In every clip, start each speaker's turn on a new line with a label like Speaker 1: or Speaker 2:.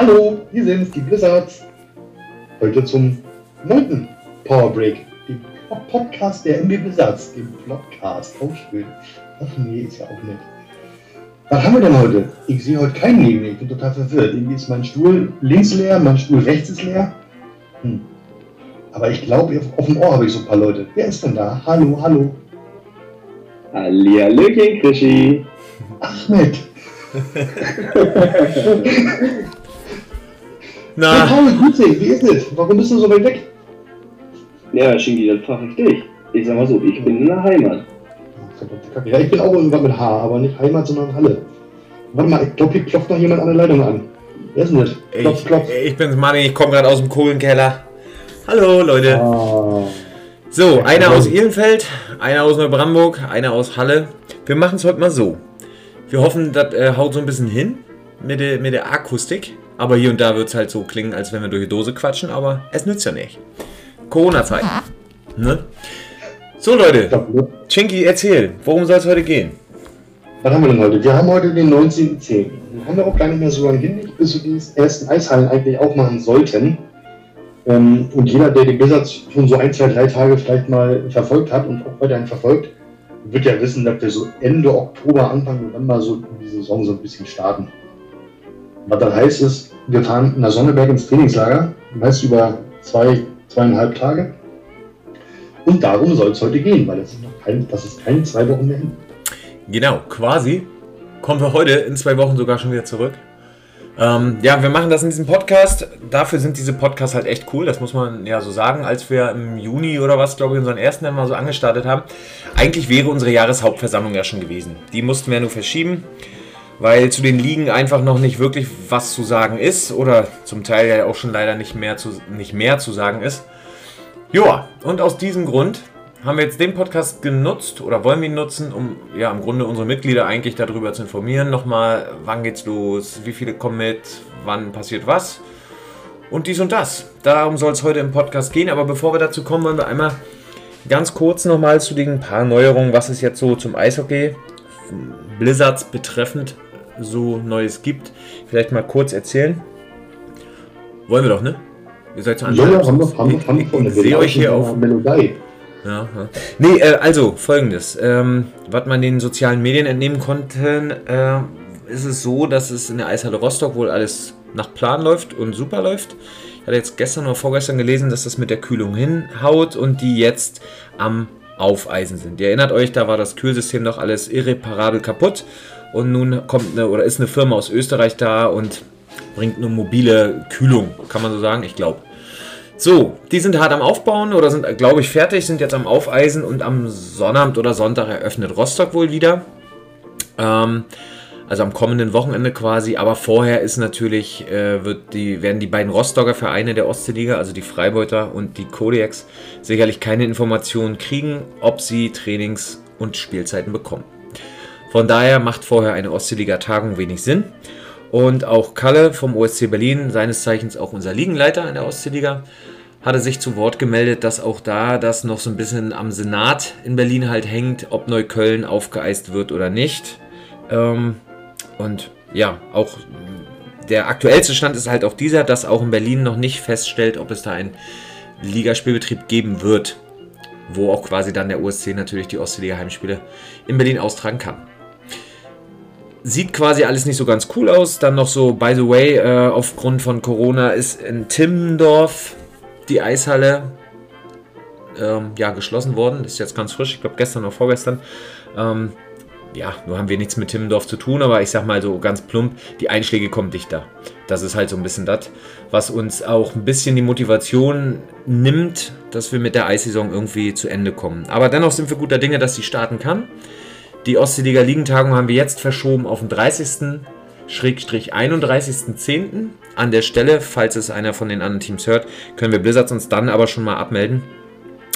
Speaker 1: Hallo, hier sind die Blizzards. Heute zum neunten Power Break, dem Podcast der MB Blizzards, dem Podcast. Auch schön. Ach nee, ist ja auch nett. Was haben wir denn heute? Ich sehe heute keinen neben mir. Ich bin total verwirrt. Irgendwie ist mein Stuhl links leer, mein Stuhl rechts ist leer. Hm. Aber ich glaube, auf dem Ohr habe ich so ein paar Leute. Wer ist denn da? Hallo, hallo.
Speaker 2: Hallihallöchen, Krischi.
Speaker 1: Ahmed.
Speaker 3: Na,
Speaker 1: Hey Paul, grüß dich. Wie ist es? Warum bist du so weit weg?
Speaker 2: Ja, Shingi, das frage ich dich. Ich sag mal so, ich bin in der Heimat.
Speaker 1: Verdammte Kacke. Ja, ich bin auch irgendwann mit H, aber nicht Heimat, sondern Halle. Warte mal, ich glaube, hier klopft noch jemand an der Leitung an. Wer ist denn das? Klopf,
Speaker 3: ich,
Speaker 1: klopf.
Speaker 3: ich bin's Manni, ich komme gerade aus dem Kohlenkeller. Hallo Leute.
Speaker 1: Ah.
Speaker 3: So, einer aus Ehrenfeld, einer aus Neubrandenburg, einer aus Halle. Wir machen es heute mal so. Wir hoffen, das äh, haut so ein bisschen hin mit der, mit der Akustik. Aber hier und da wird es halt so klingen, als wenn wir durch die Dose quatschen, aber es nützt ja nicht. Corona-Zeit. Ne? So Leute, Chinky, erzähl, worum soll es heute gehen?
Speaker 1: Was haben wir denn heute? Wir haben heute den 19.10. Den haben wir auch gar nicht mehr so lange hin, bis wir die ersten Eishallen eigentlich aufmachen sollten. Ähm, und jeder, der die Blizzards schon so ein, zwei, drei Tage vielleicht mal verfolgt hat und auch weiterhin verfolgt, wird ja wissen, dass wir so Ende Oktober, Anfang November so die Saison so ein bisschen starten. Was dann heißt ist, wir fahren nach Sonneberg ins Trainingslager, meist über zwei, zweieinhalb Tage. Und darum soll es heute gehen, weil es ist noch kein, das ist keine zwei Wochen mehr hin.
Speaker 3: Genau, quasi kommen wir heute in zwei Wochen sogar schon wieder zurück. Ähm, ja, wir machen das in diesem Podcast. Dafür sind diese Podcasts halt echt cool, das muss man ja so sagen. Als wir im Juni oder was, glaube ich, unseren ersten dann mal so angestartet haben, eigentlich wäre unsere Jahreshauptversammlung ja schon gewesen. Die mussten wir nur verschieben, weil zu den Ligen einfach noch nicht wirklich was zu sagen ist oder zum Teil ja auch schon leider nicht mehr zu, nicht mehr zu sagen ist. Joa, und aus diesem Grund haben wir jetzt den Podcast genutzt oder wollen wir ihn nutzen, um ja im Grunde unsere Mitglieder eigentlich darüber zu informieren. Nochmal, wann geht's los, wie viele kommen mit, wann passiert was und dies und das. Darum soll es heute im Podcast gehen. Aber bevor wir dazu kommen, wollen wir einmal ganz kurz nochmal zu den paar Neuerungen, was es jetzt so zum Eishockey Blizzards betreffend so Neues gibt. Vielleicht mal kurz erzählen. Wollen wir doch, ne? Ihr seid so
Speaker 1: Ja, ja, haben wir, haben wir, haben wir
Speaker 3: ich, sehe euch hier auf
Speaker 1: Melodie.
Speaker 3: ja, ja. Nee, äh, also folgendes. Ähm, was man den sozialen Medien entnehmen konnte, äh, ist es so, dass es in der Eishalle Rostock wohl alles nach Plan läuft und super läuft. Ich hatte jetzt gestern oder vorgestern gelesen, dass das mit der Kühlung hinhaut und die jetzt am Aufeisen sind. Ihr erinnert euch, da war das Kühlsystem noch alles irreparabel kaputt und nun kommt eine oder ist eine Firma aus Österreich da und bringt eine mobile Kühlung, kann man so sagen, ich glaube. So, die sind hart am Aufbauen oder sind, glaube ich, fertig, sind jetzt am Aufeisen und am Sonnabend oder Sonntag eröffnet Rostock wohl wieder. Ähm, also am kommenden Wochenende quasi, aber vorher ist natürlich, äh, wird die, werden die beiden Rostocker Vereine der Ostseeliga, also die Freibeuter und die Kodiaks, sicherlich keine Informationen kriegen, ob sie Trainings- und Spielzeiten bekommen. Von daher macht vorher eine Ostseeliga-Tagung wenig Sinn. Und auch Kalle vom OSC Berlin, seines Zeichens auch unser Ligenleiter in der Ostseeliga, hatte sich zu Wort gemeldet, dass auch da das noch so ein bisschen am Senat in Berlin halt hängt, ob Neukölln aufgeeist wird oder nicht. Ähm, und ja, auch der aktuellste Stand ist halt auch dieser, dass auch in Berlin noch nicht feststellt, ob es da einen Ligaspielbetrieb geben wird, wo auch quasi dann der OSC natürlich die Ostseeliga Heimspiele in Berlin austragen kann sieht quasi alles nicht so ganz cool aus. Dann noch so, by the way, äh, aufgrund von Corona ist in Timmendorf die Eishalle ähm, ja, geschlossen worden. Ist jetzt ganz frisch, ich glaube gestern oder vorgestern. Ähm, ja, nur haben wir nichts mit Timmendorf zu tun, aber ich sag mal so ganz plump, die Einschläge kommen dichter. Das ist halt so ein bisschen das, was uns auch ein bisschen die Motivation nimmt, dass wir mit der Eissaison irgendwie zu Ende kommen. Aber dennoch sind wir guter Dinge, dass sie starten kann. Die Ostseeliga Ligentagung haben wir jetzt verschoben auf den 30. 31.10. An der Stelle, falls es einer von den anderen Teams hört, können wir Blizzards uns dann aber schon mal abmelden,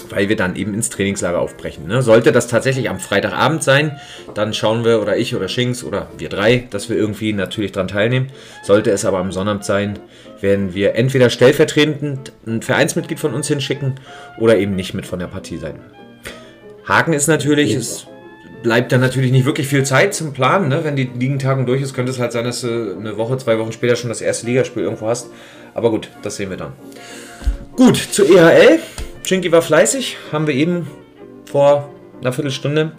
Speaker 3: weil wir dann eben ins Trainingslager aufbrechen. Ne? Sollte das tatsächlich am Freitagabend sein, dann schauen wir, oder ich oder Shinks oder wir drei, dass wir irgendwie natürlich dran teilnehmen. Sollte es aber am Sonnabend sein, werden wir entweder stellvertretend ein Vereinsmitglied von uns hinschicken oder eben nicht mit von der Partie sein. Haken ist natürlich, es bleibt dann natürlich nicht wirklich viel Zeit zum Planen. Ne? Wenn die Ligentagung durch ist, könnte es halt sein, dass du eine Woche, zwei Wochen später schon das erste Ligaspiel irgendwo hast. Aber gut, das sehen wir dann. Gut, zur EHL. Chinky war fleißig, haben wir eben vor einer Viertelstunde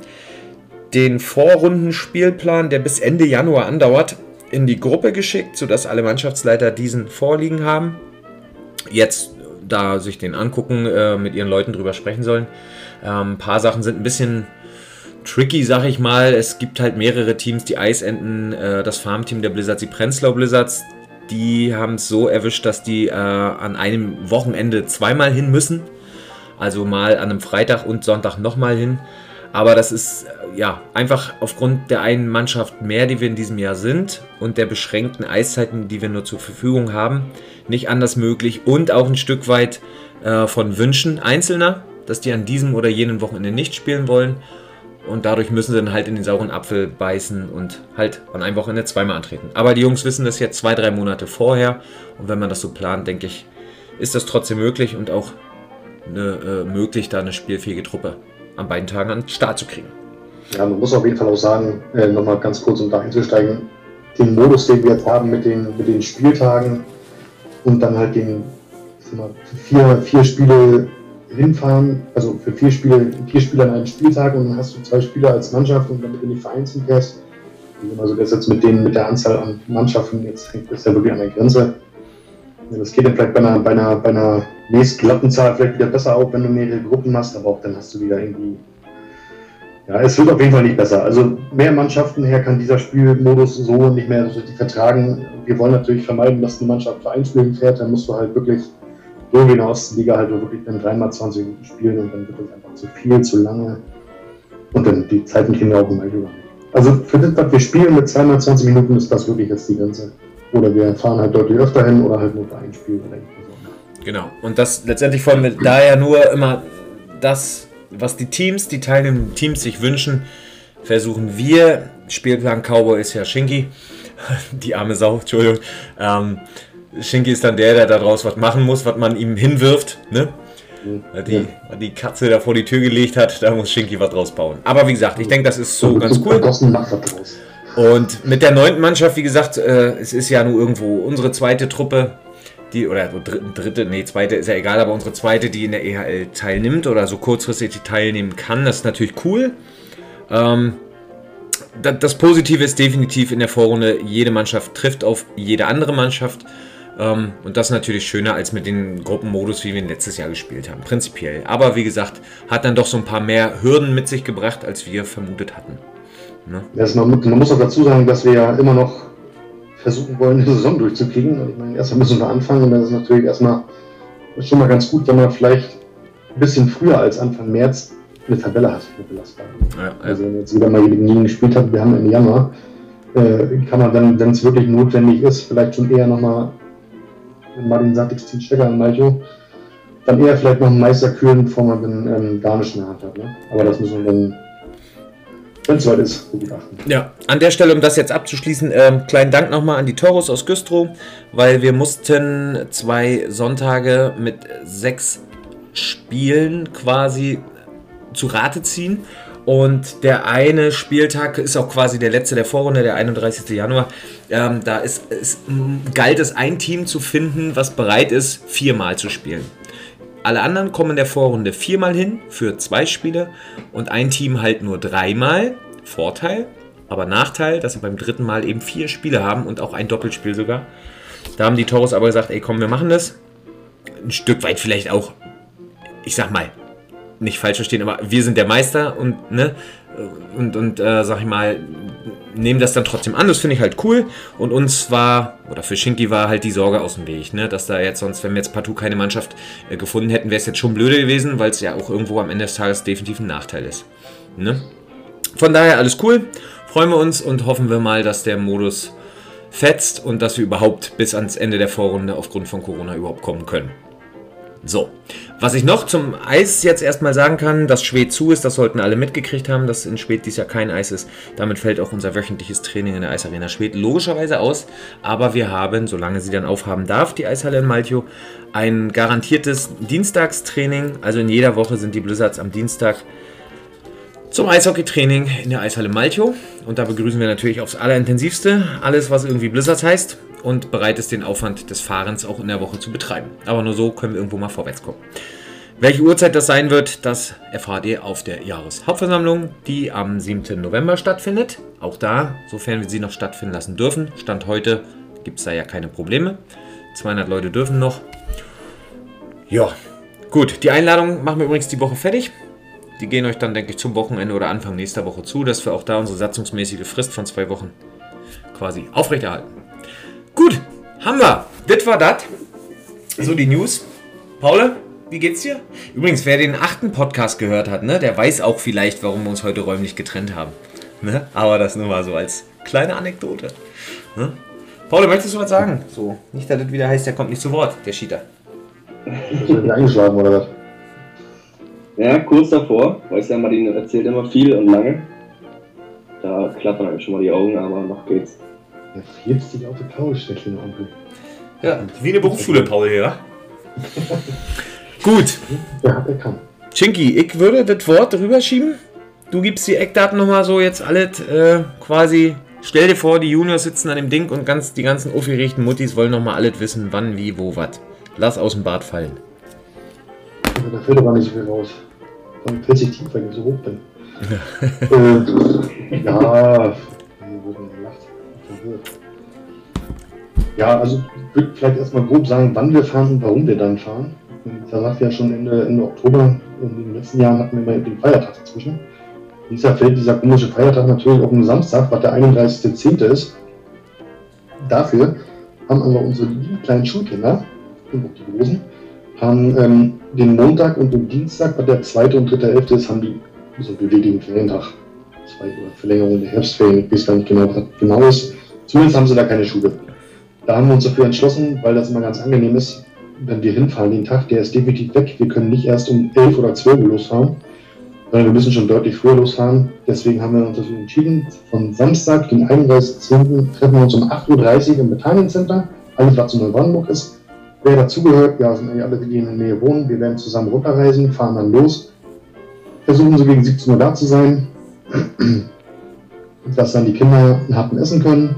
Speaker 3: den Vorrundenspielplan, der bis Ende Januar andauert, in die Gruppe geschickt, sodass alle Mannschaftsleiter diesen vorliegen haben. Jetzt da sich den angucken, äh, mit ihren Leuten drüber sprechen sollen. Ähm, ein paar Sachen sind ein bisschen tricky, sag ich mal. Es gibt halt mehrere Teams, die Eisenden, äh, das Farmteam der Blizzards, die Prenzlau Blizzards, die haben es so erwischt, dass die äh, an einem Wochenende zweimal hin müssen. Also mal an einem Freitag und Sonntag nochmal hin. Aber das ist äh, ja einfach aufgrund der einen Mannschaft mehr, die wir in diesem Jahr sind und der beschränkten Eiszeiten, die wir nur zur Verfügung haben, nicht anders möglich und auch ein Stück weit äh, von Wünschen Einzelner, dass die an diesem oder jenem Wochenende nicht spielen wollen und dadurch müssen sie dann halt in den sauren Apfel beißen und halt an einem Wochenende zweimal antreten. Aber die Jungs wissen das jetzt zwei, drei Monate vorher. Und wenn man das so plant, denke ich, ist das trotzdem möglich und auch eine, äh, möglich, da eine spielfähige Truppe an beiden Tagen an den Start zu kriegen.
Speaker 1: Ja, man muss auf jeden Fall auch sagen, äh, nochmal ganz kurz, um da einzusteigen, den Modus, den wir jetzt haben mit den, mit den Spieltagen und dann halt den mal, vier, vier Spiele hinfahren, also für vier Spiele, vier Spiele an einem Spieltag und dann hast du zwei Spieler als Mannschaft und damit du nicht vereinzelt fährst. Also das jetzt mit den, mit der Anzahl an Mannschaften, jetzt hängt das ja wirklich an der Grenze. Das geht dann vielleicht bei einer, bei einer, bei einer nächstglatten Zahl vielleicht wieder besser auf, wenn du mehrere Gruppen machst, aber auch dann hast du wieder irgendwie. Ja, es wird auf jeden Fall nicht besser. Also mehr Mannschaften her kann dieser Spielmodus so nicht mehr so richtig vertragen. Wir wollen natürlich vermeiden, dass die Mannschaft für ein Spiel fährt, dann musst du halt wirklich so in der Ostliga halt wirklich dann dreimal 20 Minuten spielen und dann wird das einfach zu viel, zu lange. Und dann die Zeiten kriegen wir auch immer über. Also für das, was wir spielen mit zweimal 20 Minuten, ist das wirklich jetzt die Grenze. Oder wir fahren halt deutlich öfter hin oder halt nur für ein Spiel oder.
Speaker 3: Genau. Und das letztendlich wollen wir da ja nur immer das, was die Teams, die teilnehmenden Teams sich wünschen, versuchen wir. Spielplan Cowboy ist ja Shinky. Die arme Sau, Entschuldigung. Ähm, Shinky ist dann der, der daraus was machen muss, was man ihm hinwirft. Ne? Die, die Katze da vor die Tür gelegt hat, da muss Shinky was draus bauen. Aber wie gesagt, ich denke, das ist so ganz cool. Und mit der neunten Mannschaft, wie gesagt, äh, es ist ja nur irgendwo unsere zweite Truppe, die, oder dritte, nee, zweite ist ja egal, aber unsere zweite, die in der EHL teilnimmt oder so kurzfristig teilnehmen kann, das ist natürlich cool. Ähm, das Positive ist definitiv in der Vorrunde, jede Mannschaft trifft auf jede andere Mannschaft. Ähm, und das ist natürlich schöner als mit dem Gruppenmodus, wie wir ihn letztes Jahr gespielt haben, prinzipiell. Aber wie gesagt, hat dann doch so ein paar mehr Hürden mit sich gebracht, als wir vermutet hatten.
Speaker 1: Ne? Also man, man, muss auch dazu sagen, dass wir ja immer noch versuchen wollen, die Saison durchzukriegen. Und ich meine, erstmal müssen wir anfangen und das ist natürlich erstmal schon mal ganz gut, wenn man vielleicht ein bisschen früher als Anfang März eine Tabelle hat, eine belastbare. Ja, ja. Also wenn jetzt wieder mal gegen gespielt hat, wir haben Ende Januar, äh, kann man dann, wenn es wirklich notwendig ist, vielleicht schon eher nochmal wenn Martin sagt, ich ziehe Stecker an Malcho, dann eher vielleicht noch einen Meister kühlen, bevor man den ähm, Garnisch in der Hand hat. Ne? Aber das müssen wir dann, wenn es soweit ist.
Speaker 3: Ja, an der Stelle, um das jetzt abzuschließen, ähm, kleinen Dank nochmal an die Toros aus Güstrow, weil wir mussten zwei Sonntage mit sechs Spielen quasi zu Rate ziehen. Und der eine Spieltag ist auch quasi der letzte der Vorrunde, der 31. Januar. Ähm, da ist, ist, galt es, ein Team zu finden, was bereit ist, viermal zu spielen. Alle anderen kommen in der Vorrunde viermal hin für zwei Spiele und ein Team halt nur dreimal. Vorteil, aber Nachteil, dass sie beim dritten Mal eben vier Spiele haben und auch ein Doppelspiel sogar. Da haben die Toros aber gesagt, ey komm, wir machen das. Ein Stück weit vielleicht auch, ich sag mal, nicht falsch verstehen, aber wir sind der Meister und, ne, und, und äh, sag ich mal, nehmen das dann trotzdem an. Das finde ich halt cool. Und uns war, oder für Shinky war halt die Sorge aus dem Weg, ne, dass da jetzt sonst, wenn wir jetzt partout keine Mannschaft äh, gefunden hätten, wäre es jetzt schon blöde gewesen, weil es ja auch irgendwo am Ende des Tages definitiv ein Nachteil ist. Ne? Von daher alles cool. Freuen wir uns und hoffen wir mal, dass der Modus fetzt und dass wir überhaupt bis ans Ende der Vorrunde aufgrund von Corona überhaupt kommen können. So, was ich noch zum Eis jetzt erstmal sagen kann, dass Schwed zu ist, das sollten alle mitgekriegt haben, dass in Schwed dies Jahr kein Eis ist. Damit fällt auch unser wöchentliches Training in der Eisarena Schwed logischerweise aus. Aber wir haben, solange sie dann aufhaben darf, die Eishalle in Malchow, ein garantiertes Dienstagstraining. Also in jeder Woche sind die Blizzards am Dienstag zum Eishockeytraining in der Eishalle Malchow. Und da begrüßen wir natürlich aufs Allerintensivste alles, was irgendwie Blizzards heißt und bereit ist, den Aufwand des Fahrens auch in der Woche zu betreiben. Aber nur so können wir irgendwo mal vorwärts kommen. Welche Uhrzeit das sein wird, das erfahrt ihr auf der Jahreshauptversammlung, die am 7. November stattfindet. Auch da, sofern wir sie noch stattfinden lassen dürfen. Stand heute gibt es da ja keine Probleme. 200 Leute dürfen noch. Ja, gut. Die Einladung machen wir übrigens die Woche fertig. Die gehen euch dann, denke ich, zum Wochenende oder Anfang nächster Woche zu, dass wir auch da unsere satzungsmäßige Frist von zwei Wochen quasi aufrechterhalten. Gut, haben wir. Das war das. So die News. Paul, wie geht's dir? Übrigens, wer den achten Podcast gehört hat, ne, der weiß auch vielleicht, warum wir uns heute räumlich getrennt haben. Ne? Aber das nur mal so als kleine Anekdote. Ne? Paul, möchtest du was sagen? So, nicht, dass das wieder heißt, der kommt nicht zu Wort, der Cheater.
Speaker 1: Ist er eingeschlafen oder was?
Speaker 2: Ja, kurz davor. Weiß ja, Martin erzählt immer viel und lange. Da klappern einem schon mal die Augen, aber noch geht's.
Speaker 1: Der friert sich auf die Couch, der kleine Onkel.
Speaker 3: Ja, wie eine Berufsschule, Paul hier. wa? Gut,
Speaker 1: Der hat erkannt.
Speaker 3: Chinky, ich würde das Wort rüberschieben. Du gibst die Eckdaten nochmal so jetzt alles äh, quasi. Stell dir vor, die Juniors sitzen an dem Ding und ganz, die ganzen aufgeregten Muttis wollen nochmal alles wissen, wann, wie, wo, was. Lass aus dem Bad fallen.
Speaker 1: Aber Da fällt aber nicht so viel raus. Fällt sich tief, wenn ich so hoch bin. äh, ja, gelacht. Verwirrt. Ja, also ich würde vielleicht erstmal grob sagen, wann wir fahren und warum wir dann fahren. Da sagt ja schon Ende, Ende Oktober, in den letzten Jahren hatten wir immer den Feiertag dazwischen. Dieses Jahr fällt dieser komische Feiertag natürlich auf einen Samstag, was der 31.10. ist. Dafür haben aber unsere lieben kleinen Schulkinder und auch die Großen haben ähm, den Montag und den Dienstag, was der zweite und dritte Elfte ist, haben die so einen beweglichen Ferientag. Zwei oder Verlängerung der Herbstferien, ich weiß gar nicht genau, was genau ist. Zumindest haben sie da keine Schule. Da haben wir uns dafür entschlossen, weil das immer ganz angenehm ist, wenn wir hinfahren den Tag, der ist definitiv weg. Wir können nicht erst um 11 oder 12 Uhr losfahren, sondern wir müssen schon deutlich früher losfahren. Deswegen haben wir uns dafür entschieden, von Samstag, den 31.10. treffen wir uns um 8.30 Uhr im Battalion Center, alles was in Neubrandenburg ist. Wer dazugehört, ja, sind eigentlich alle, die in der Nähe wohnen. Wir werden zusammen runterreisen, fahren dann los, versuchen so gegen 17 Uhr da zu sein, dass dann die Kinder Happen essen können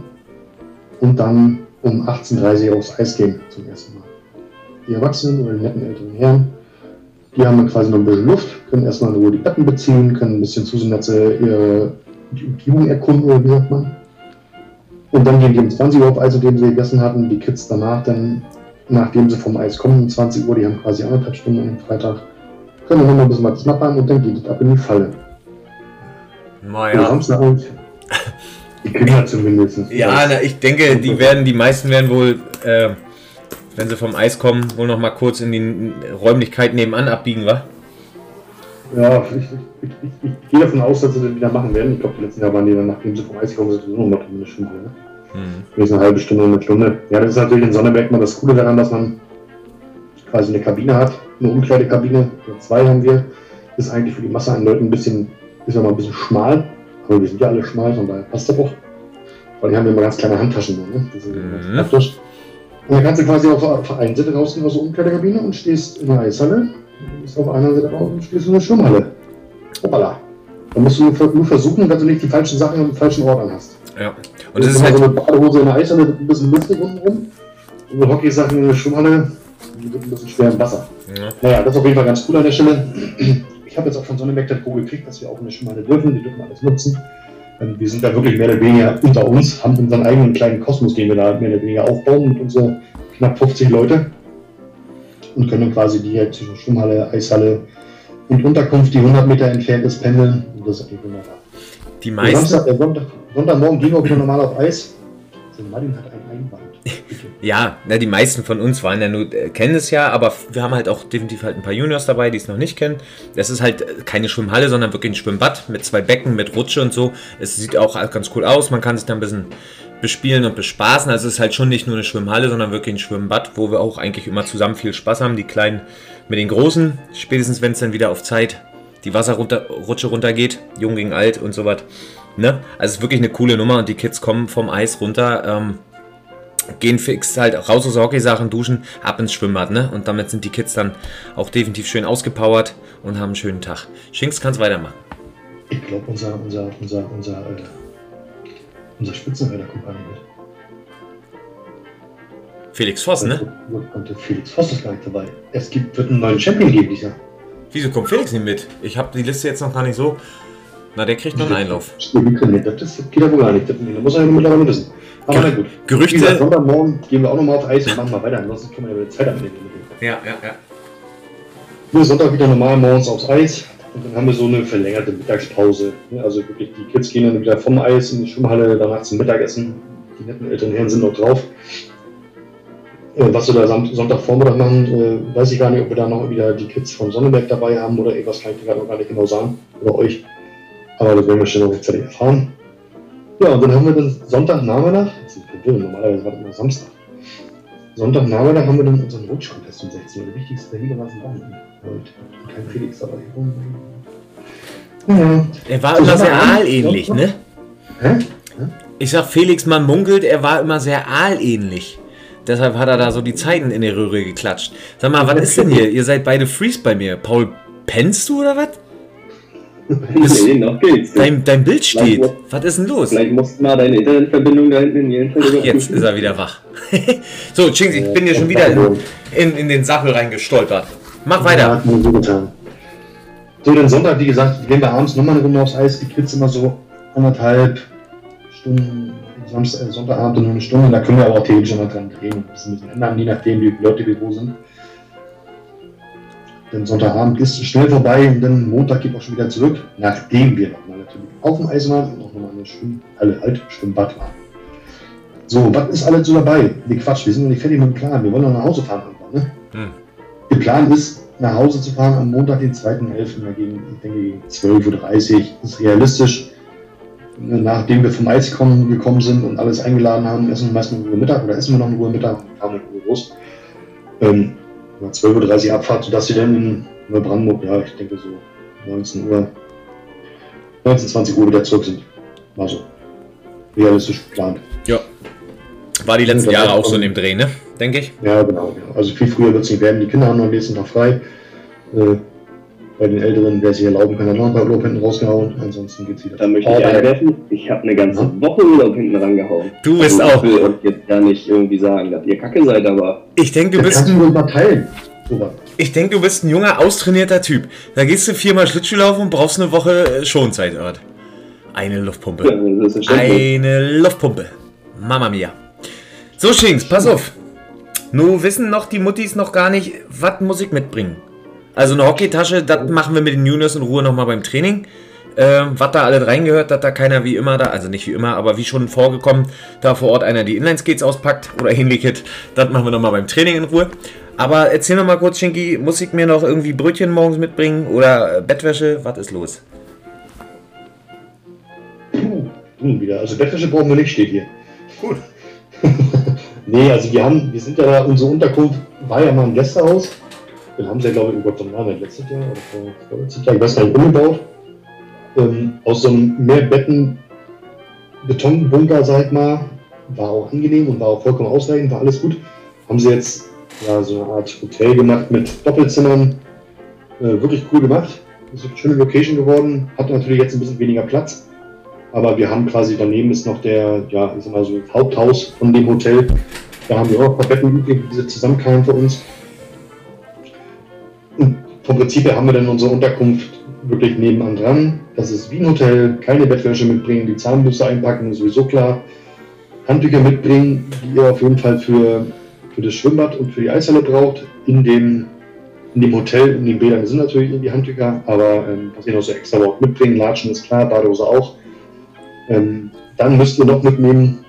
Speaker 1: und dann um 18.30 Uhr aufs Eis gehen zum ersten Mal. Die Erwachsenen oder die netten älteren Herren, die haben dann quasi noch ein bisschen Luft, können erstmal in Ruhe die Betten beziehen, können ein bisschen sie ihre die Umgebung erkunden, oder wie sagt man. Und dann gehen die um 20 Uhr auf Eis, indem sie gegessen hatten. Die Kids danach dann, nachdem sie vom Eis kommen, um 20 Uhr, die haben quasi anderthalb Stunden dem Freitag, können dann noch mal ein bisschen was knappern und dann geht es ab in die Falle.
Speaker 3: Naja.
Speaker 1: die Kinder zumindest.
Speaker 3: Ja, na, ich denke, die werden, die meisten werden wohl, äh, wenn sie vom Eis kommen, wohl noch mal kurz in die Räumlichkeit nebenan abbiegen, wa?
Speaker 1: Ja, ich, ich, ich, ich gehe davon aus, dass sie das wieder machen werden. Ich glaube, die letzten Jahre waren die dann, nachdem sie vom Eis gekommen sind, sowieso noch mal eine Stunde. Ne?
Speaker 3: Hm.
Speaker 1: Wenigstens eine halbe Stunde, eine Stunde. Ja, das ist natürlich in Sonneberg mal das Coole daran, dass man quasi eine Kabine hat, eine Umkleidekabine, zwei haben wir. Ist eigentlich für die Masse an Leuten ein bisschen, ist mal ein bisschen schmal, aber wir sind ja alle schmal, von daher passt das auch. Weil die haben ja immer ganz kleine Handtaschen, so, ne? Das ist
Speaker 3: Mhm.
Speaker 1: ganz praktisch. Und dann kannst du quasi auf, auf einen Seite rausgehen aus der Umkleidekabine und stehst in der Eishalle, du bist auf einer Seite raus und stehst in der Schwimmhalle. Hoppala. Da musst du nur, nur versuchen, dass du nicht die falschen Sachen am falschen Ort an hast.
Speaker 3: Ja. Und das ist halt,
Speaker 1: so eine Badehose in der Eishalle, mit ein bisschen luftig unten rum. Und Hockeysachen in der Schwimmhalle, die ein bisschen schwer im Wasser.
Speaker 3: ja.
Speaker 1: Naja, das ist auf jeden Fall ganz cool an der Stelle. Ich habe jetzt auch von Sonneberg das Go gekriegt, dass wir auch in der Schwimmhalle dürfen. Die dürfen alles nutzen. Ähm, Wir sind da wirklich mehr oder weniger unter uns, haben unseren eigenen kleinen Kosmos, den wir da mehr oder weniger aufbauen mit unseren knapp 50 Leute. Und können quasi die zwischen Schwimmhalle, Eishalle und Unterkunft, die 100 Meter entfernt ist, pendeln. Und das ist eigentlich wunderbar.
Speaker 3: die
Speaker 1: Der
Speaker 3: meisten,
Speaker 1: Samstag, der Sonntag, Sonntagmorgen gehen wir wieder normal auf Eis. Also Martin hat ein Einband.
Speaker 3: Ja, na, die meisten von uns waren ja nur, äh, kennen es ja, aber wir haben halt auch definitiv halt ein paar Juniors dabei, die es noch nicht kennen. Das ist halt äh, keine Schwimmhalle, sondern wirklich ein Schwimmbad mit zwei Becken, mit Rutsche und so. Es sieht auch ganz cool aus, man kann sich da ein bisschen bespielen und bespaßen. Also es ist halt schon nicht nur eine Schwimmhalle, sondern wirklich ein Schwimmbad, wo wir auch eigentlich immer zusammen viel Spaß haben. Die Kleinen mit den Großen, spätestens wenn es dann wieder auf Zeit die Wasserrutsche runtergeht, jung gegen alt und so was. Ne? Also es ist wirklich eine coole Nummer und die Kids kommen vom Eis runter, ähm, gehen fix halt raus aus Hockeysachen, duschen, ab ins Schwimmbad, ne? Und damit sind die Kids dann auch definitiv schön ausgepowert und haben einen schönen Tag. Schinks kannst weitermachen.
Speaker 1: Ich glaube, unser, unser, unser, unser, äh, unser Spitzenreiter kommt nicht mit.
Speaker 3: Felix Voss, ne?
Speaker 1: Und Felix Voss ist gar nicht dabei. Es gibt, wird einen neuen Champion geben dieses Jahr.
Speaker 3: Wieso kommt Felix nicht mit? Ich habe die Liste jetzt noch gar nicht so. Na, der kriegt noch einen Einlauf.
Speaker 1: Das geht aber gar nicht. Das muss er ja mittlerweile wissen. Aber na gut.
Speaker 3: Gerüchte.
Speaker 1: Wie gesagt, Sonntagmorgen gehen wir auch nochmal auf Eis und machen mal weiter. Ansonsten können wir ja wieder Zeit abnehmen.
Speaker 3: Ja, ja, ja.
Speaker 1: Nur Sonntag wieder normal morgens aufs Eis. Und dann haben wir so eine verlängerte Mittagspause. Also wirklich, die Kids gehen dann wieder vom Eis in die Schwimmhalle, danach zum Mittagessen. Die netten älteren Herren sind noch drauf. Äh, Was wir da Sonntagvormittag machen, äh, weiß ich gar nicht, ob wir da noch wieder die Kids von Sonnenberg dabei haben oder irgendwas, kann ich gerade noch gar nicht genau sagen. Oder euch. Aber das werden wir schon noch rechtzeitig erfahren. Ja, und dann haben wir dann Sonntagnachmittag, das ist verwirrend, normalerweise war das immer Samstag. Sonntagnachmittag haben wir dann unseren Rutschcontest um 16 Uhr. Der wichtigste der Liga war. Und kein Felix dabei. Ja.
Speaker 3: Er war immer sehr aalähnlich, ne?
Speaker 1: Hä?
Speaker 3: Ich sag Felix, man munkelt, er war immer sehr aalähnlich. Deshalb hat er da so die Zeiten in die Röhre geklatscht. Sag mal, was ist denn hier? Ihr seid beide Freeze bei mir. Paul, pennst du oder was? Das-
Speaker 2: nee, noch geht's.
Speaker 3: Dein, dein Bild steht.
Speaker 2: Vielleicht-
Speaker 3: Was ist denn los?
Speaker 2: Vielleicht musst du mal deine Internetverbindung da hinten in jeden Fall
Speaker 3: Ach, jetzt ist er wieder wach. so, Chings, ich bin hier schon wieder in, in, in den Sachel reingestolpert. Mach
Speaker 1: Ja,
Speaker 3: weiter.
Speaker 1: mir so den Sonntag, wie gesagt, gehen wir abends nochmal eine Runde aufs Eis. Die Kids immer so anderthalb Stunden, Samstag, äh, Sonntagabend nur eine Stunde. Da können wir aber auch theoretisch noch dran drehen und ein bisschen, ändern, je nachdem, wie die Leute wie wo sind. Dann Sonntagabend ist schnell vorbei und dann Montag geht auch schon wieder zurück, nachdem wir nochmal natürlich auf dem Eis waren und auch nochmal in der Schwimmhalle, halt, Schwimmbad waren. So, was ist alles so dabei? Nee, Quatsch, wir sind noch nicht fertig mit dem Plan. Wir wollen noch nach Hause fahren irgendwann, ne?
Speaker 3: Hm.
Speaker 1: Der Plan ist, nach Hause zu fahren am Montag, den 2.11. gegen, ich denke, gegen 12.30 Uhr. ist realistisch. Nachdem wir vom Eis gekommen, gekommen sind und alles eingeladen haben, essen wir meistens Ruhe Mittag oder essen wir noch Ruhe Mittag und fahren in Ruhe los. Ähm, 12.30 Uhr Abfahrt, sodass wir dann in Neubrandenburg, ja, ich denke so 19 Uhr, 19, 20 Uhr wieder zurück sind. War so. Realistisch geplant.
Speaker 3: Ja. War die letzten
Speaker 1: Ja,
Speaker 3: Jahre auch so in dem Dreh, ne? Denke ich.
Speaker 1: Ja, genau. genau. Also viel früher wird es nicht werden. Die Kinder haben am nächsten Tag frei. Äh, bei den Älteren, wer sich erlauben kann, hat noch ein paar Urlaub hinten rausgehauen. Ansonsten geht's wieder.
Speaker 2: Da möchte ich einwerfen, ich habe eine ganze
Speaker 1: Ja.
Speaker 2: Woche Urlaub hinten rangehauen.
Speaker 3: Du bist
Speaker 2: Also,
Speaker 3: auch.
Speaker 2: Ich will euch jetzt gar nicht irgendwie sagen, dass ihr kacke seid, aber
Speaker 3: Ich denke, du bist
Speaker 1: kannst du
Speaker 3: ein,
Speaker 1: teilen. Robert.
Speaker 3: ich denk, du bist ein junger, austrainierter Typ. Da gehst du viermal Schlittschuhlaufen und brauchst eine Woche äh, Schonzeit. Ort. Eine Luftpumpe.
Speaker 2: verständlich.
Speaker 3: Eine Luftpumpe. Mama mia. So, Schinks, pass auf. Nur wissen noch die Muttis noch gar nicht, was muss ich mitbringen. Also eine Hockeytasche, das machen wir mit den Juniors in Ruhe nochmal beim Training. Ähm, was da alles reingehört, dass da keiner wie immer da, also nicht wie immer, aber wie schon vorgekommen, da vor Ort einer die Inline-Skates auspackt oder ähnliches. Das machen wir nochmal beim Training in Ruhe. Aber erzähl noch mal kurz, Schinki, muss ich mir noch irgendwie Brötchen morgens mitbringen oder äh, Bettwäsche? Was ist los?
Speaker 1: Hm, wieder. Also Bettwäsche brauchen wir nicht, steht hier.
Speaker 3: Gut.
Speaker 1: nee, also wir haben, wir sind ja da, unsere Unterkunft war ja mal ein Gästehaus. Dann haben sie glaube ich, oh Gott, wann letztes Jahr oder vor, vorletztes Jahr, ich weiß gar nicht, umgebaut. Ähm, aus so einem Mehrbetten Betonbunker, sag ich mal, war auch angenehm und war auch vollkommen ausreichend, war alles gut. Haben sie jetzt ja, so eine Art Hotel gemacht mit Doppelzimmern. Äh, wirklich cool gemacht. Ist eine schöne Location geworden. Hat natürlich jetzt ein bisschen weniger Platz. Aber wir haben quasi daneben ist noch der, ja, ich sag so, Haupthaus von dem Hotel. Da haben wir auch ein paar Betten übrig, die zusammenkamen für uns. Vom Prinzip her haben wir dann unsere Unterkunft wirklich nebenan dran. Das ist wie ein Hotel, keine Bettwäsche mitbringen, die Zahnbürste einpacken, ist sowieso klar. Handtücher mitbringen, die ihr auf jeden Fall für, für das Schwimmbad und für die Eishalle braucht. In dem, in dem Hotel, in den Bädern sind natürlich irgendwie Handtücher, aber ähm, was ihr noch so extra braucht, mitbringen, Latschen ist klar, Badehose auch. Ähm, dann müsst ihr noch mitnehmen,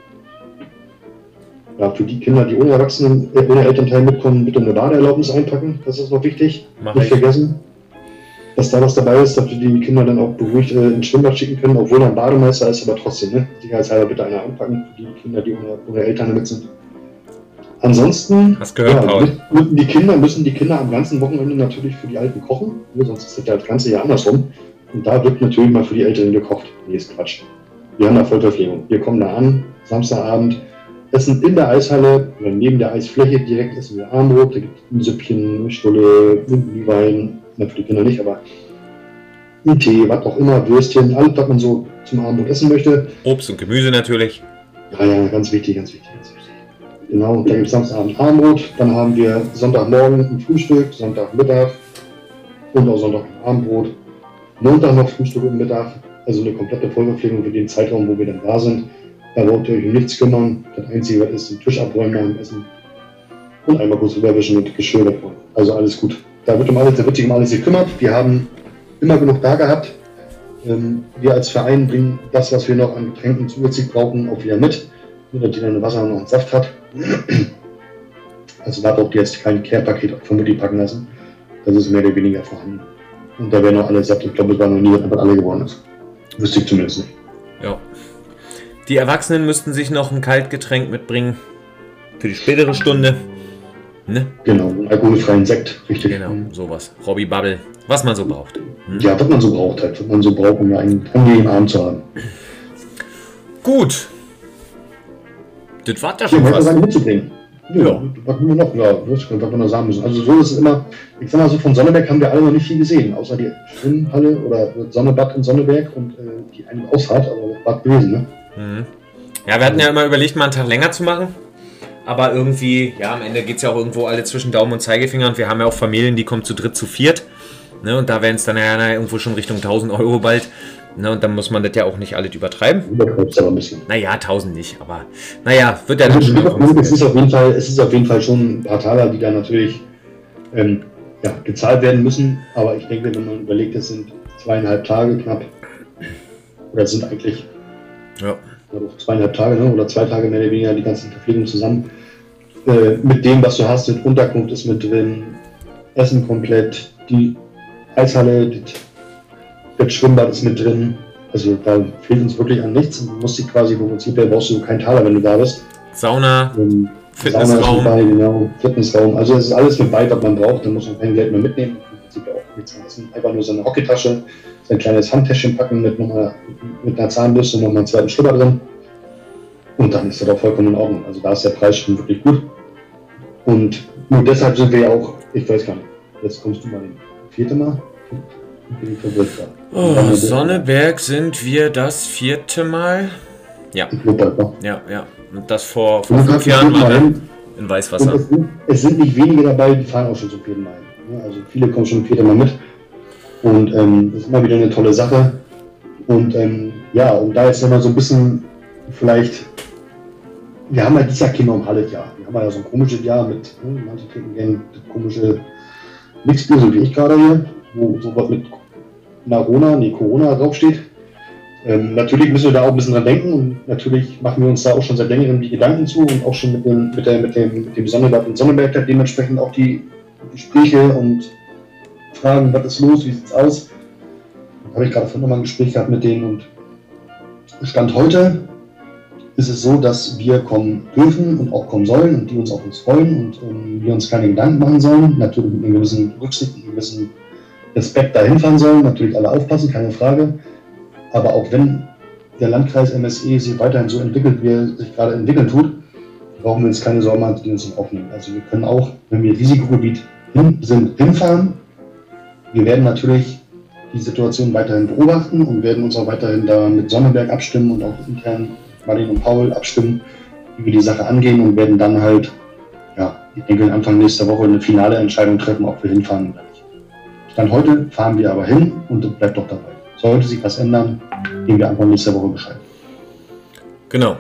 Speaker 1: ja, für die Kinder, die ohne Erwachsenen, äh, ohne Elternteil mitkommen, bitte eine Ladeerlaubnis einpacken. Das ist noch wichtig.
Speaker 3: Mach
Speaker 1: Nicht
Speaker 3: ich.
Speaker 1: vergessen, dass da was dabei ist, dass wir die Kinder dann auch beruhigt äh, ins Schwimmbad schicken können, obwohl er ein Bademeister ist, aber trotzdem, ne? Sicherheitshalber bitte einer einpacken für die Kinder, die ohne, ohne Eltern mit sind. Ansonsten
Speaker 3: Hast gehört, Paul.
Speaker 1: müssen- die Kinder müssen die Kinder am ganzen Wochenende natürlich für die Alten kochen, ne? sonst ist das ja das ganze Jahr andersrum. Und da wird natürlich mal für die Älteren gekocht. Nee, ist Quatsch. Wir haben da Vollverpflegung. Wir kommen da an, Samstagabend, essen in der Eishalle oder neben der Eisfläche direkt essen wir Armbrot, da gibt es ein Süppchen, eine Stulle, einen Glühwein, na, für die Kinder nicht, aber einen Tee, was auch immer, Würstchen, alles, was man so zum Abendbrot essen möchte.
Speaker 3: Obst und Gemüse natürlich.
Speaker 1: Ja, ja, ganz wichtig, ganz wichtig, ganz wichtig. Genau, und dann gibt es Samstagabend Abendbrot, dann haben wir Sonntagmorgen ein Frühstück, Sonntagmittag und auch Sonntagabendbrot. Montag noch Frühstück und Mittag, also eine komplette Vollverpflegung für den Zeitraum, wo wir dann da sind. Da ihr euch um nichts kümmern. Das Einzige, ist, den Tisch abräumen nach dem Essen und einmal kurz rüberwischen und Geschirr wegräumen. Also alles gut. Da wird, um alles, da wird sich um alles gekümmert. Wir haben immer genug da gehabt. Ähm, wir als Verein bringen das, was wir noch an Getränken zusätzlich brauchen, auch wieder mit, damit jeder eine Wasser und noch einen Saft hat. Also da braucht ihr jetzt kein Care-Paket von Mutti packen lassen. Das ist mehr oder weniger vorhanden. Und da werden auch alle satt. Ich glaube, es war noch nie, dass alle geworden ist. Wüsste ich zumindest nicht.
Speaker 3: Ja. Die Erwachsenen müssten sich noch ein Kaltgetränk mitbringen für die spätere Stunde. Ne?
Speaker 1: Genau, einen alkoholfreien Sekt, richtig.
Speaker 3: Genau, sowas. Robbie Bubble, was man so braucht. Hm?
Speaker 1: Ja, was man so braucht halt, was man so braucht, um einen angenehmen Abend zu haben.
Speaker 3: Gut. Das war ja schon
Speaker 1: was
Speaker 3: fast.
Speaker 1: sagen mitzubringen. Ja,
Speaker 3: Ja.
Speaker 1: was wir noch? Ja, was was wir noch sagen müssen. Also so ist es immer, ich sag mal so, von Sonneberg haben wir alle noch nicht viel gesehen, außer die Schwimmhalle oder Sonnebad in Sonneberg und äh, die eine Ausfahrt, aber war gewesen, ne?
Speaker 3: Mhm. Ja, wir hatten ja immer überlegt, mal einen Tag länger zu machen. Aber irgendwie, ja, am Ende geht es ja auch irgendwo alle zwischen Daumen und Zeigefinger. Und wir haben ja auch Familien, die kommen zu dritt, zu viert. Ne, und da wären es dann ja irgendwo schon Richtung 1000 Euro bald. Ne, und dann muss man das ja auch nicht alles übertreiben.
Speaker 1: Übertreibst aber ein bisschen.
Speaker 3: Naja, 1000 nicht, aber naja, wird ja dann
Speaker 1: Also,
Speaker 3: schon noch
Speaker 1: es, ist auf jeden Fall, es ist auf jeden Fall schon ein paar Taler, die da natürlich ähm, ja, gezahlt werden müssen. Aber ich denke, wenn man überlegt, es sind zweieinhalb Tage knapp, oder es sind eigentlich
Speaker 3: Ja.
Speaker 1: Doch zweieinhalb Tage ne? oder zwei Tage mehr oder weniger die ganzen Verpflegungen zusammen. Äh, mit dem, was du hast, mit Unterkunft ist mit drin, Essen komplett, die Eishalle, das, das Schwimmbad ist mit drin. Also da fehlt uns wirklich an nichts. Du musst dich quasi vom Prinzip her brauchst du keinen Taler, wenn du da bist.
Speaker 3: Sauna,
Speaker 1: Ähm, Sauna ist
Speaker 3: Fitnessraum.
Speaker 1: mit bei, genau, Fitnessraum. Also es ist alles mit bei, was man braucht. Da muss man kein Geld mehr mitnehmen. Im Prinzip auch nichts mehr essen. Einfach nur so eine Hockeytasche, so ein kleines Handtäschchen packen mit, nochmal, mit einer Zahnbürste und nochmal einen zweiten Schlüpper drin. Und dann ist das auch vollkommen in Ordnung. Also da ist der Preis schon wirklich gut. Und nur deshalb sind wir ja auch, ich weiß gar nicht, jetzt kommst du mal den vierte Mal. Bin ich verwirrt gerade.
Speaker 3: Oh, Sonneberg sind wir das vierte Mal. Ja, ja, ja. Und das vor, vor fünf Jahren
Speaker 1: mal
Speaker 3: mal
Speaker 1: hin.
Speaker 3: in Weißwasser.
Speaker 1: es sind, es sind nicht wenige dabei, die fahren auch schon zum vierten Mal. hin, ne? Also viele kommen schon zum vierten Mal mit. Und ähm, das ist immer wieder eine tolle Sache. Und ähm, ja, und da jetzt nochmal so ein bisschen vielleicht, wir haben ja dieses Jahr kein normales Jahr. Wir haben ja so ein komisches Jahr mit, ne, manche trinken gerne komische Mixbier, so wie ich gerade hier, wo sowas mit Narona, nee, Corona draufsteht. Ähm, natürlich müssen wir da auch ein bisschen dran denken und natürlich machen wir uns da auch schon seit längerem die Gedanken zu und auch schon mit dem, mit der, mit dem, mit dem Sonnenberg da dementsprechend auch die Gespräche und fragen, was ist los, wie sieht's aus. Habe ich gerade vorhin nochmal ein Gespräch gehabt mit denen und Stand heute ist es so, dass wir kommen dürfen und auch kommen sollen und die uns auf uns freuen und ähm, wir uns keine Gedanken machen sollen. Natürlich mit einem gewissen Rücksicht, einem gewissen Respekt dahin fahren sollen. Natürlich alle aufpassen, keine Frage. Aber auch wenn der Landkreis MSE sich weiterhin so entwickelt, wie er sich gerade entwickeln tut, brauchen wir uns keine Sorgen machen, die uns nicht aufnehmen. Also wir können auch, wenn wir Risikogebiet hin, sind, hinfahren. Wir werden natürlich die Situation weiterhin beobachten und werden uns auch weiterhin da mit Sonnenberg abstimmen und auch intern Martin und Paul abstimmen, wie wir die Sache angehen und werden dann halt, ja, ich denke Anfang nächster Woche eine finale Entscheidung treffen, ob wir hinfahren oder nicht. Stand heute fahren wir aber hin und bleibt doch dabei. Sollte sich was ändern, geben wir Anfang nächster Woche Bescheid.
Speaker 3: Genau.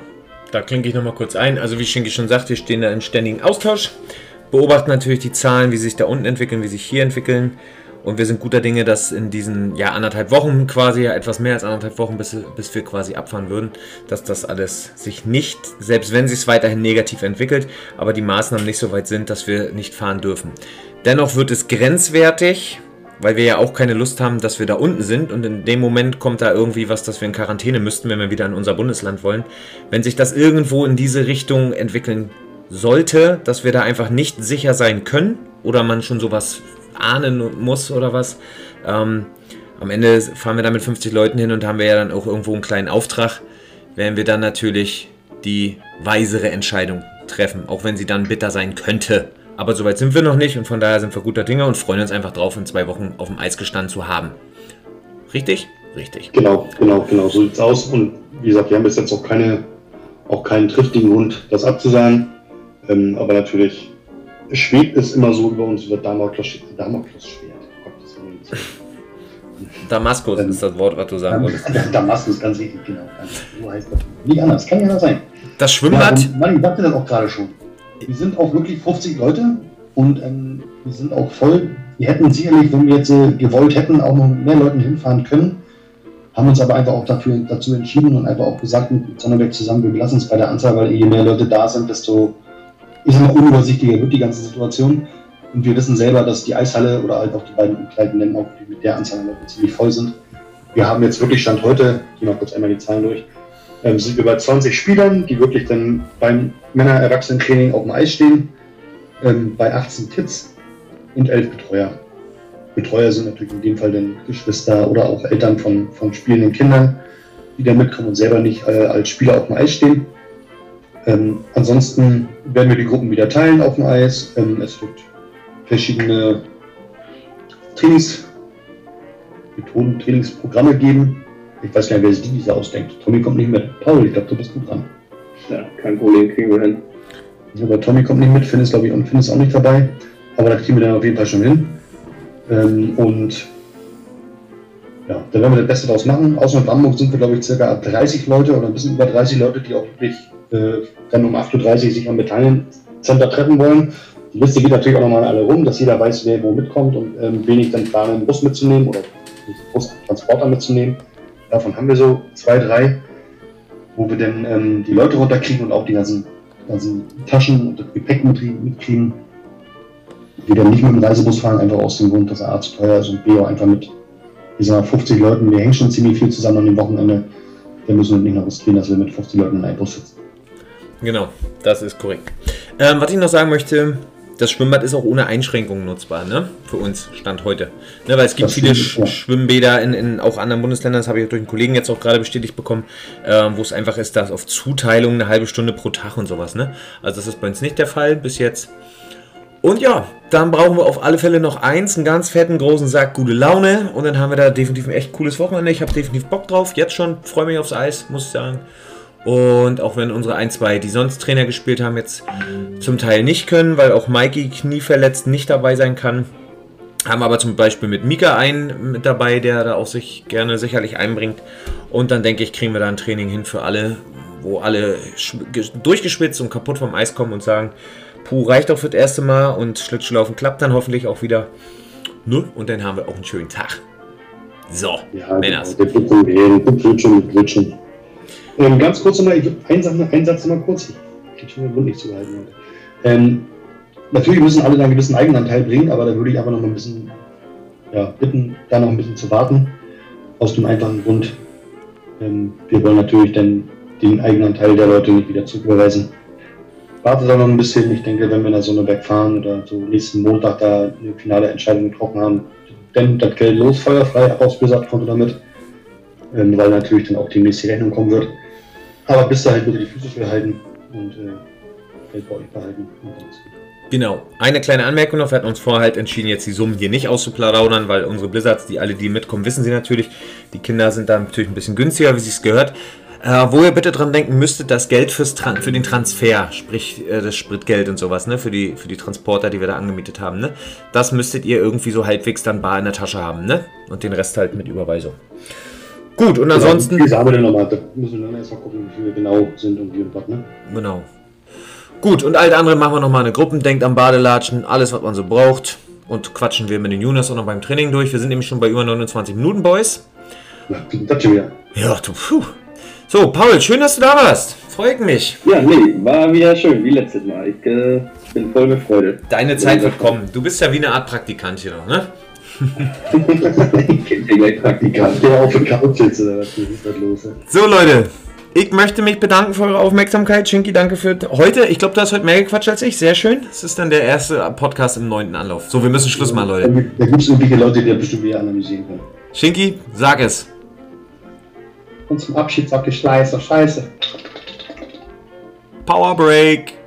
Speaker 3: Da klinke ich nochmal kurz ein. Also wie Schinki schon sagt, wir stehen da in ständigen Austausch, beobachten natürlich die Zahlen, wie sich da unten entwickeln, wie sich hier entwickeln. Und wir sind guter Dinge, dass in diesen ja, anderthalb Wochen quasi, etwas mehr als anderthalb Wochen, bis, bis wir quasi abfahren würden, dass das alles sich nicht, selbst wenn sich es weiterhin negativ entwickelt, aber die Maßnahmen nicht so weit sind, dass wir nicht fahren dürfen. Dennoch wird es grenzwertig, weil wir ja auch keine Lust haben, dass wir da unten sind und in dem Moment kommt da irgendwie was, dass wir in Quarantäne müssten, wenn wir wieder in unser Bundesland wollen. Wenn sich das irgendwo in diese Richtung entwickeln sollte, dass wir da einfach nicht sicher sein können oder man schon sowas ahnen muss oder was, ähm, am Ende fahren wir da mit 50 Leuten hin und haben wir ja dann auch irgendwo einen kleinen Auftrag, werden wir dann natürlich die weisere Entscheidung treffen, auch wenn sie dann bitter sein könnte. Aber soweit sind wir noch nicht und von daher sind wir guter Dinge und freuen uns einfach drauf, in zwei Wochen auf dem Eis gestanden zu haben. Richtig? Richtig.
Speaker 1: Genau, genau, genau, so sieht's aus. Und wie gesagt, wir haben bis jetzt auch keine, auch keinen triftigen Grund, das abzusagen. Ähm, aber natürlich schwebt es immer so über uns. Damoklesschwert. Gottes Willen.
Speaker 3: Damaskus
Speaker 1: Ähm,
Speaker 3: ist das Wort, was du sagen wolltest.
Speaker 1: Damaskus, ganz richtig, genau. So heißt das. Nicht anders, kann ja anders sein.
Speaker 3: Das
Speaker 1: Ja,
Speaker 3: Schwimmbad,
Speaker 1: und Manni sagte das auch gerade schon. Wir sind auch wirklich 50 Leute und ähm, wir sind auch voll. Wir hätten sicherlich, wenn wir jetzt äh, gewollt hätten, auch noch mit mehr Leuten hinfahren können. Haben uns aber einfach auch dafür, dazu entschieden und einfach auch gesagt mit Sonnenberg zusammen, wir lassen es bei der Anzahl, weil je mehr Leute da sind, desto ich sag mal, unübersichtlicher wird die ganze Situation. Und wir wissen selber, dass die Eishalle oder halt auch die beiden Umkleidenden auch mit der Anzahl an ziemlich voll sind. Wir haben jetzt wirklich Stand heute, ich gehe mal kurz einmal die Zahlen durch, ähm, sind wir bei 20 Spielern, die wirklich dann beim Männer-Erwachsenen-Training auf dem Eis stehen, ähm, bei 18 Kids und 11 Betreuer. Betreuer sind natürlich in dem Fall dann Geschwister oder auch Eltern von, von spielenden Kindern, die da mitkommen und selber nicht äh, als Spieler auf dem Eis stehen. Ähm, ansonsten werden wir die Gruppen wieder teilen auf dem Eis. Ähm, es wird verschiedene Trainings, Methoden, Trainingsprogramme geben. Ich weiß gar nicht, wer sich diese ausdenkt. Tommy kommt nicht mit. Paul, ich glaube, du bist gut dran.
Speaker 2: Ja, kein Problem, kriegen wir hin.
Speaker 1: Aber Tommy kommt nicht mit, Finn ist, glaube ich, und Finn ist auch nicht dabei. Aber da kriegen wir dann auf jeden Fall schon hin. Ähm, und ja, da werden wir das Beste draus machen. Außer in Hamburg sind wir, glaube ich, circa 30 Leute oder ein bisschen über 30 Leute, die auch wirklich äh, dann um 8.30 Uhr sich am Metallencenter treffen wollen. Die Liste geht natürlich auch nochmal alle rum, dass jeder weiß, wer wo mitkommt und ähm, wenig dann planen, einen Bus mitzunehmen oder einen Bustransporter mitzunehmen. Davon haben wir so zwei, drei, wo wir dann ähm, die Leute runterkriegen und auch die ganzen, ganzen Taschen und Gepäck mit- mitkriegen. Die dann nicht mit dem Reisebus fahren, einfach aus dem Grund, dass A zu teuer ist und B auch einfach mit ich sag mal, 50 Leuten, wir hängen schon ziemlich viel zusammen an dem Wochenende. Wir müssen nicht noch riskieren, dass wir mit 50 Leuten in einem Bus sitzen.
Speaker 3: genau, das ist korrekt. Ähm, was ich noch sagen möchte, das Schwimmbad ist auch ohne Einschränkungen nutzbar, ne? Für uns, Stand heute. Ne, weil es gibt
Speaker 1: Das
Speaker 3: viele Sch
Speaker 1: ja.
Speaker 3: Schwimmbäder in, in auch anderen Bundesländern, das habe ich durch einen Kollegen jetzt auch gerade bestätigt bekommen, äh, wo es einfach ist, dass auf Zuteilung eine halbe Stunde pro Tag und sowas, ne? Also das ist bei uns nicht der Fall bis jetzt. Und ja, dann brauchen wir auf alle Fälle noch eins, einen ganz fetten großen Sack gute Laune und dann haben wir da definitiv ein echt cooles Wochenende. Ich habe definitiv Bock drauf, jetzt schon, freue mich aufs Eis, muss ich sagen. Und auch wenn unsere ein, zwei, die sonst Trainer gespielt haben, jetzt zum Teil nicht können, weil auch Mikey knieverletzt nicht dabei sein kann. Haben aber zum Beispiel mit Mika einen mit dabei, der da auch sich gerne sicherlich einbringt. Und dann denke ich, kriegen wir da ein Training hin für alle, wo alle sch- ge- durchgeschwitzt und kaputt vom Eis kommen und sagen, puh, reicht doch für das erste Mal und Schlittschuhlaufen klappt dann hoffentlich auch wieder. Ne? Und dann haben wir auch einen schönen Tag. So,
Speaker 1: Ja,
Speaker 3: Männers.
Speaker 1: genau, schon. Ähm, ganz kurz nochmal, einen Satz, einen Satz nochmal kurz. Ich krieg schon den Mund nicht zugehalten. Ähm, natürlich müssen alle da einen gewissen Eigenanteil bringen, aber da würde ich einfach noch ein bisschen ja, bitten, da noch ein bisschen zu warten. Aus dem einfachen Grund, ähm, wir wollen natürlich dann den Eigenanteil der Leute nicht wieder zurücküberweisen. Wartet da noch ein bisschen. Ich denke, wenn wir nach Sonneberg fahren oder so nächsten Montag da eine finale Entscheidung getroffen haben, dann das Geld los, feuerfrei, ab aufs Blizzard-Konto damit. Ähm, weil natürlich dann auch die Rechnung kommen wird. Aber bis dahin bitte die Füße stillhalten und äh, Geld bei euch behalten. Und dann ist gut.
Speaker 3: Genau. Eine kleine Anmerkung noch. Wir hatten uns vorher halt entschieden, jetzt die Summen hier nicht auszuplaudern, weil unsere Blizzards, die alle, die mitkommen, wissen sie natürlich. Die Kinder sind da natürlich ein bisschen günstiger, wie sie es gehört. Äh, wo ihr bitte dran denken müsstet, das Geld fürs Tran für den Transfer, sprich äh, das Spritgeld und sowas, ne, für die, für die Transporter, die wir da angemietet haben, ne, das müsstet ihr irgendwie so halbwegs dann bar in der Tasche haben, ne, und den Rest halt mit Überweisung. Gut, und ansonsten.
Speaker 1: Wie sagen wir denn nochmal? Da müssen wir dann erstmal gucken, wie viele genau sind und wie und was, ne?
Speaker 3: Genau. Gut, und alles andere machen wir nochmal eine Gruppen, denkt am Badelatschen, alles, was man so braucht. Und quatschen wir mit den Jonas auch noch beim Training durch. Wir sind nämlich schon bei über 29 Minuten, Boys.
Speaker 1: Na, das schon wieder.
Speaker 3: Ja, du, puh. So, Paul, schön, dass du da warst. Freut mich.
Speaker 2: Ja, nee, war wieder schön, wie letztes Mal. Ich äh, bin voll mit Freude.
Speaker 3: Deine Zeit wird kommen. Du bist ja wie eine Art Praktikant hier noch, ne?
Speaker 2: Ich den gleich Praktikant.
Speaker 1: Der auf der Couch sitzt oder was? Ist das los? ey?
Speaker 3: So, Leute. Ich möchte mich bedanken für eure Aufmerksamkeit. Shinky, danke für heute. Ich glaube, du hast heute mehr gequatscht als ich. Sehr schön. Es ist dann der erste Podcast im neunten Anlauf. So, wir müssen Schluss machen, Leute.
Speaker 1: Da gibt es irgendwelche Leute, die das bestimmt wieder analysieren können.
Speaker 3: Shinky, sag es.
Speaker 1: Und zum Abschied sagt ich Scheiße, Scheiße.
Speaker 3: Power Break.